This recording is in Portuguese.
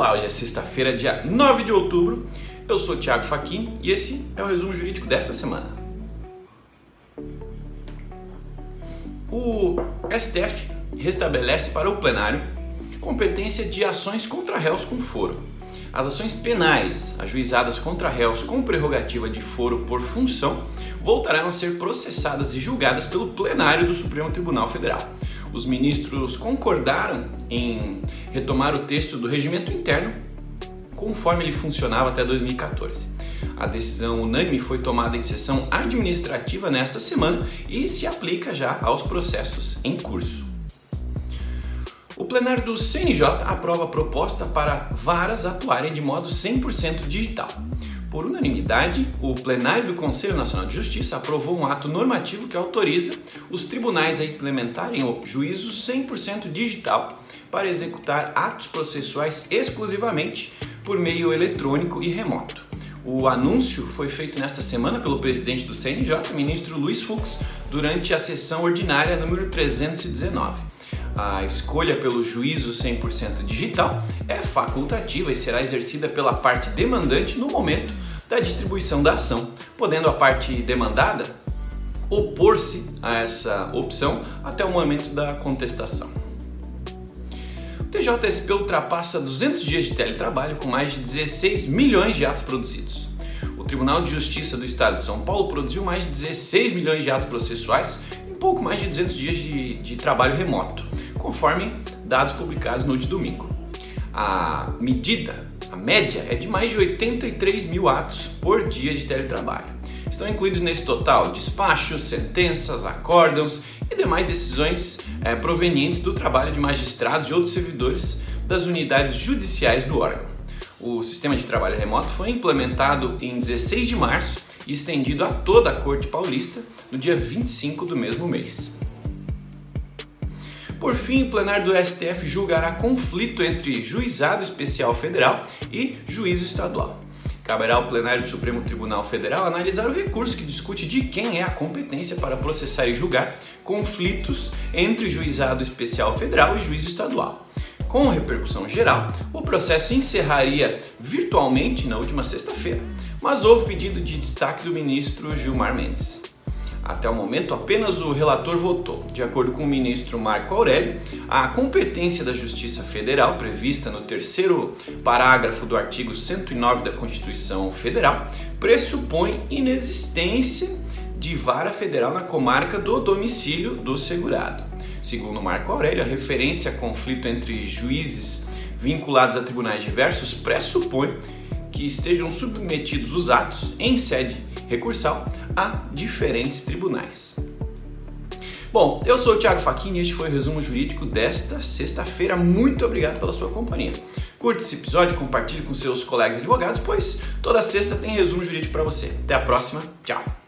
Olá, hoje é sexta-feira, dia 9 de outubro. Eu sou Thiago Faquin e esse é o resumo jurídico desta semana. O STF restabelece para o plenário competência de ações contra réus com foro. As ações penais ajuizadas contra réus com prerrogativa de foro por função voltarão a ser processadas e julgadas pelo plenário do Supremo Tribunal Federal os ministros concordaram em retomar o texto do regimento interno conforme ele funcionava até 2014. A decisão unânime foi tomada em sessão administrativa nesta semana e se aplica já aos processos em curso. O plenário do CNJ aprova a proposta para varas atuarem de modo 100% digital. Por unanimidade, o plenário do Conselho Nacional de Justiça aprovou um ato normativo que autoriza os tribunais a implementarem o juízo 100% digital para executar atos processuais exclusivamente por meio eletrônico e remoto. O anúncio foi feito nesta semana pelo presidente do CNJ, ministro Luiz Fux, durante a sessão ordinária número 319. A escolha pelo juízo 100% digital é facultativa e será exercida pela parte demandante no momento da distribuição da ação, podendo a parte demandada opor-se a essa opção até o momento da contestação. O TJSP ultrapassa 200 dias de teletrabalho com mais de 16 milhões de atos produzidos. O Tribunal de Justiça do Estado de São Paulo produziu mais de 16 milhões de atos processuais em pouco mais de 200 dias de, de trabalho remoto conforme dados publicados no de domingo. A medida, a média, é de mais de 83 mil atos por dia de teletrabalho. Estão incluídos nesse total despachos, sentenças, acórdãos e demais decisões é, provenientes do trabalho de magistrados e outros servidores das unidades judiciais do órgão. O sistema de trabalho remoto foi implementado em 16 de março e estendido a toda a Corte Paulista no dia 25 do mesmo mês. Por fim, o plenário do STF julgará conflito entre juizado especial federal e juízo estadual. Caberá ao plenário do Supremo Tribunal Federal analisar o recurso que discute de quem é a competência para processar e julgar conflitos entre juizado especial federal e juízo estadual. Com repercussão geral, o processo encerraria virtualmente na última sexta-feira, mas houve pedido de destaque do ministro Gilmar Mendes. Até o momento, apenas o relator votou. De acordo com o ministro Marco Aurélio, a competência da Justiça Federal, prevista no terceiro parágrafo do artigo 109 da Constituição Federal, pressupõe inexistência de vara federal na comarca do domicílio do segurado. Segundo Marco Aurélio, a referência a conflito entre juízes vinculados a tribunais diversos pressupõe que estejam submetidos os atos em sede recursal a diferentes tribunais. Bom, eu sou o Thiago Faquini e este foi o resumo jurídico desta sexta-feira. Muito obrigado pela sua companhia. Curte esse episódio, compartilhe com seus colegas advogados, pois toda sexta tem resumo jurídico para você. Até a próxima, tchau!